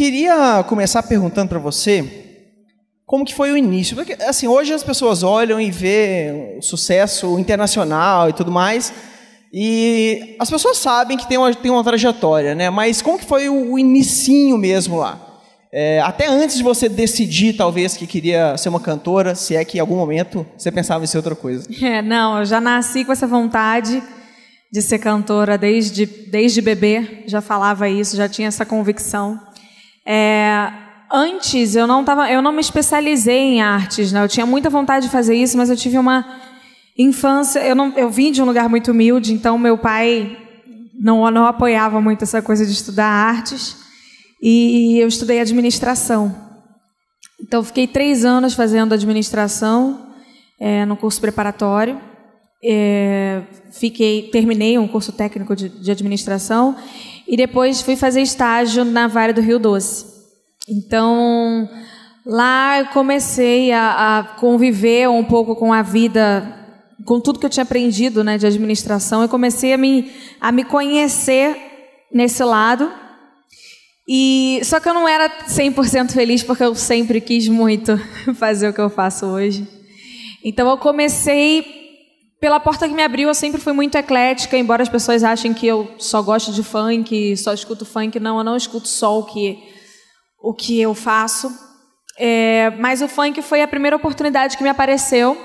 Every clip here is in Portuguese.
queria começar perguntando para você como que foi o início. Porque, assim, hoje as pessoas olham e vê o sucesso internacional e tudo mais, e as pessoas sabem que tem uma, tem uma trajetória, né? Mas como que foi o, o inicinho mesmo lá? É, até antes de você decidir, talvez, que queria ser uma cantora, se é que em algum momento você pensava em ser outra coisa. É, não, eu já nasci com essa vontade de ser cantora desde, desde bebê, já falava isso, já tinha essa convicção. É, antes eu não tava, eu não me especializei em artes, né? Eu tinha muita vontade de fazer isso, mas eu tive uma infância, eu não, eu vim de um lugar muito humilde, então meu pai não não apoiava muito essa coisa de estudar artes e eu estudei administração. Então fiquei três anos fazendo administração é, no curso preparatório. É, fiquei, terminei um curso técnico de, de administração e depois fui fazer estágio na Vale do Rio Doce. Então, lá eu comecei a, a, conviver um pouco com a vida, com tudo que eu tinha aprendido né, de administração, e comecei a me, a me conhecer nesse lado. E Só que eu não era 100% feliz porque eu sempre quis muito fazer o que eu faço hoje. Então eu comecei pela porta que me abriu, eu sempre fui muito eclética, embora as pessoas achem que eu só gosto de funk, só escuto funk. Não, eu não escuto só o que, o que eu faço. É, mas o funk foi a primeira oportunidade que me apareceu.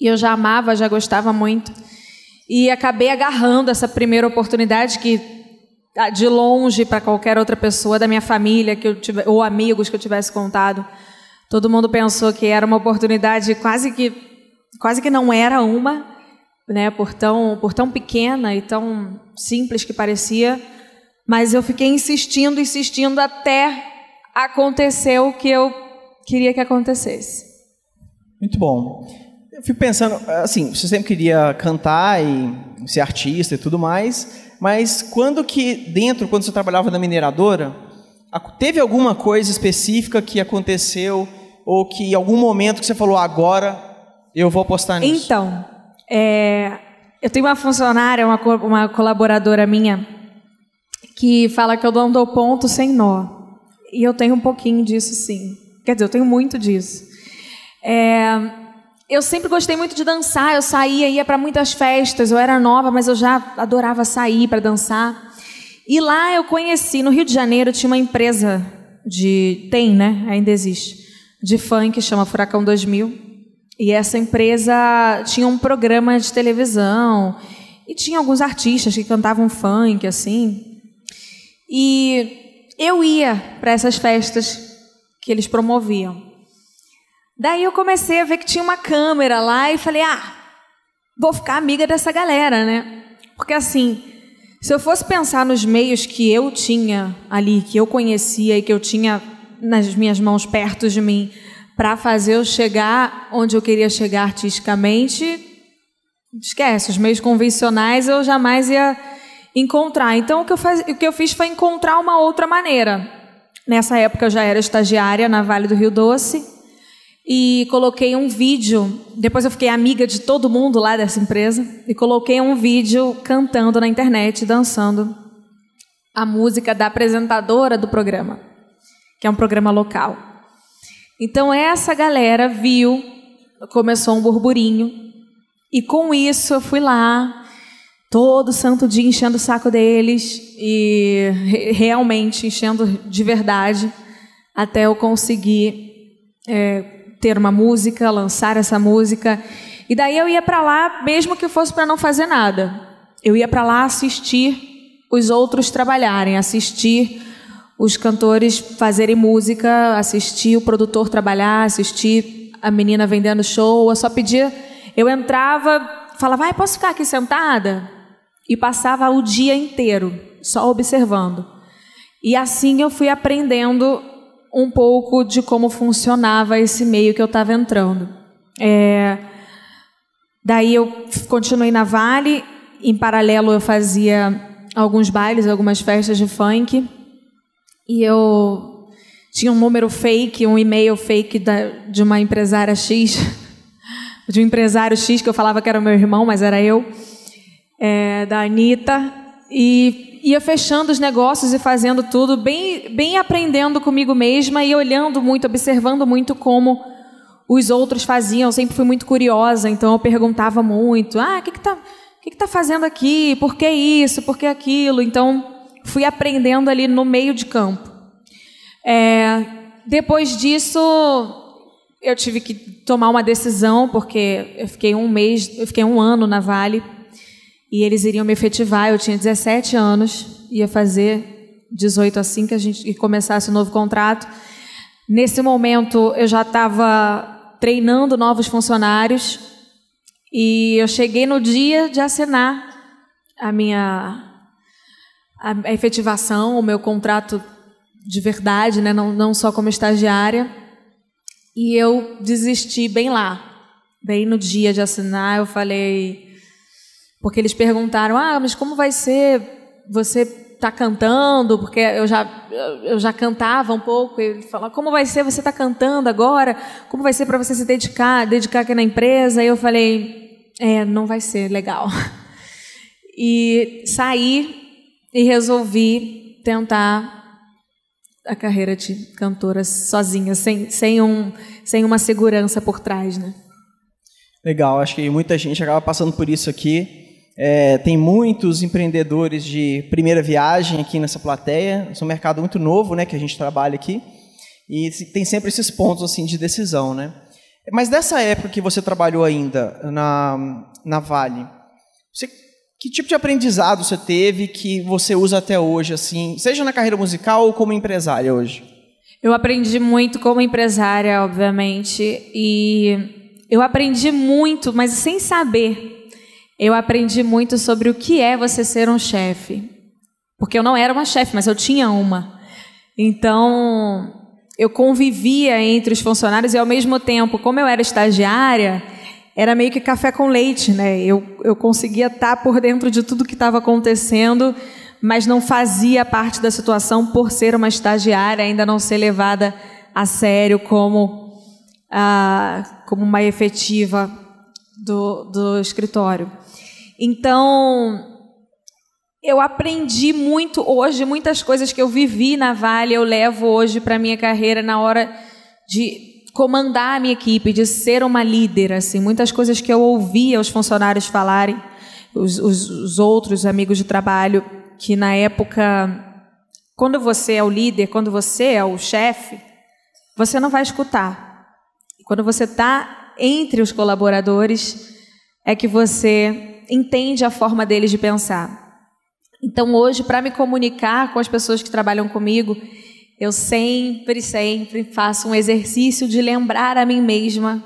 E eu já amava, já gostava muito. E acabei agarrando essa primeira oportunidade que, ah, de longe, para qualquer outra pessoa da minha família que eu tive, ou amigos que eu tivesse contado, todo mundo pensou que era uma oportunidade quase que quase que não era uma, né, por tão, por tão pequena e tão simples que parecia, mas eu fiquei insistindo, insistindo até acontecer o que eu queria que acontecesse. Muito bom. Eu fico pensando, assim, você sempre queria cantar e ser artista e tudo mais, mas quando que dentro, quando você trabalhava na mineradora, teve alguma coisa específica que aconteceu ou que em algum momento que você falou agora eu vou apostar nisso. Então, é, eu tenho uma funcionária, uma, uma colaboradora minha, que fala que eu não dou ponto sem nó. E eu tenho um pouquinho disso, sim. Quer dizer, eu tenho muito disso. É, eu sempre gostei muito de dançar. Eu saía, ia para muitas festas. Eu era nova, mas eu já adorava sair para dançar. E lá eu conheci, no Rio de Janeiro, tinha uma empresa de. Tem, né? Ainda existe. De funk, chama Furacão 2000. E essa empresa tinha um programa de televisão e tinha alguns artistas que cantavam funk assim. E eu ia para essas festas que eles promoviam. Daí eu comecei a ver que tinha uma câmera lá e falei: "Ah, vou ficar amiga dessa galera, né?" Porque assim, se eu fosse pensar nos meios que eu tinha ali, que eu conhecia e que eu tinha nas minhas mãos perto de mim, para fazer eu chegar onde eu queria chegar artisticamente, esquece, os meios convencionais eu jamais ia encontrar. Então o que eu, faz, o que eu fiz foi encontrar uma outra maneira. Nessa época eu já era estagiária na Vale do Rio Doce e coloquei um vídeo. Depois eu fiquei amiga de todo mundo lá dessa empresa e coloquei um vídeo cantando na internet, dançando a música da apresentadora do programa, que é um programa local. Então essa galera viu, começou um burburinho, e com isso eu fui lá, todo santo dia enchendo o saco deles, e realmente enchendo de verdade, até eu conseguir é, ter uma música, lançar essa música. E daí eu ia para lá, mesmo que fosse para não fazer nada. Eu ia para lá assistir os outros trabalharem, assistir os cantores fazerem música, assistir o produtor trabalhar, assistir a menina vendendo show. Eu só pedia, eu entrava, falava, vai, posso ficar aqui sentada? E passava o dia inteiro só observando. E assim eu fui aprendendo um pouco de como funcionava esse meio que eu estava entrando. É... Daí eu continuei na Vale, em paralelo eu fazia alguns bailes, algumas festas de funk e eu tinha um número fake, um e-mail fake da, de uma empresária X, de um empresário X que eu falava que era meu irmão, mas era eu, é, da Anitta. E ia fechando os negócios e fazendo tudo, bem, bem aprendendo comigo mesma e olhando muito, observando muito como os outros faziam. Eu sempre fui muito curiosa, então eu perguntava muito: ah, o que está que que tá fazendo aqui? Por que isso? Por que aquilo? Então fui aprendendo ali no meio de campo. É, depois disso, eu tive que tomar uma decisão, porque eu fiquei um mês, eu fiquei um ano na Vale e eles iriam me efetivar. Eu tinha 17 anos, ia fazer 18 assim que a gente começasse o novo contrato. Nesse momento, eu já estava treinando novos funcionários e eu cheguei no dia de assinar a minha a efetivação, o meu contrato de verdade, né? não, não só como estagiária. E eu desisti bem lá, bem no dia de assinar. Eu falei, porque eles perguntaram: "Ah, mas como vai ser? Você está cantando?" Porque eu já eu já cantava um pouco. E ele falou: "Como vai ser? Você está cantando agora? Como vai ser para você se dedicar, dedicar aqui na empresa?" E eu falei: "É, não vai ser legal." E saí e resolvi tentar a carreira de cantora sozinha, sem, sem, um, sem uma segurança por trás, né? Legal, acho que muita gente acaba passando por isso aqui. É, tem muitos empreendedores de primeira viagem aqui nessa plateia. É um mercado muito novo, né, que a gente trabalha aqui. E tem sempre esses pontos assim de decisão, né? Mas dessa época que você trabalhou ainda na, na Vale, você, que tipo de aprendizado você teve que você usa até hoje, assim, seja na carreira musical ou como empresária hoje? Eu aprendi muito como empresária, obviamente, e eu aprendi muito, mas sem saber eu aprendi muito sobre o que é você ser um chefe. Porque eu não era uma chefe, mas eu tinha uma. Então, eu convivia entre os funcionários e, ao mesmo tempo, como eu era estagiária, era meio que café com leite, né? Eu, eu conseguia estar por dentro de tudo que estava acontecendo, mas não fazia parte da situação por ser uma estagiária, ainda não ser levada a sério como, ah, como uma efetiva do, do escritório. Então, eu aprendi muito hoje, muitas coisas que eu vivi na Vale, eu levo hoje para a minha carreira na hora de comandar a minha equipe, de ser uma líder, assim, muitas coisas que eu ouvia os funcionários falarem, os, os, os outros amigos de trabalho, que na época, quando você é o líder, quando você é o chefe, você não vai escutar. Quando você está entre os colaboradores, é que você entende a forma deles de pensar. Então, hoje, para me comunicar com as pessoas que trabalham comigo, eu sempre, sempre faço um exercício de lembrar a mim mesma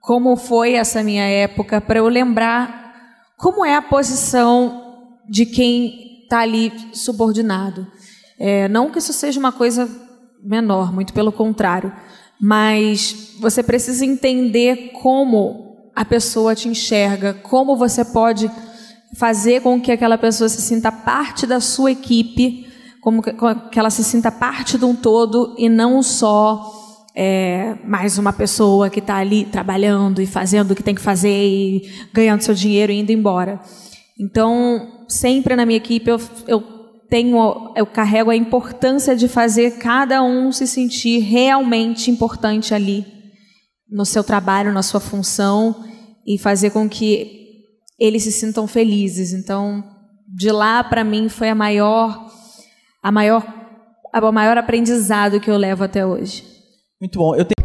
como foi essa minha época, para eu lembrar como é a posição de quem está ali subordinado. É, não que isso seja uma coisa menor, muito pelo contrário, mas você precisa entender como a pessoa te enxerga, como você pode fazer com que aquela pessoa se sinta parte da sua equipe, como que ela se sinta parte de um todo e não só é, mais uma pessoa que está ali trabalhando e fazendo o que tem que fazer e ganhando seu dinheiro e indo embora. Então, sempre na minha equipe eu, eu tenho, eu carrego a importância de fazer cada um se sentir realmente importante ali no seu trabalho, na sua função e fazer com que eles se sintam felizes. Então, de lá para mim foi a maior a maior o maior aprendizado que eu levo até hoje. Muito bom. Eu tenho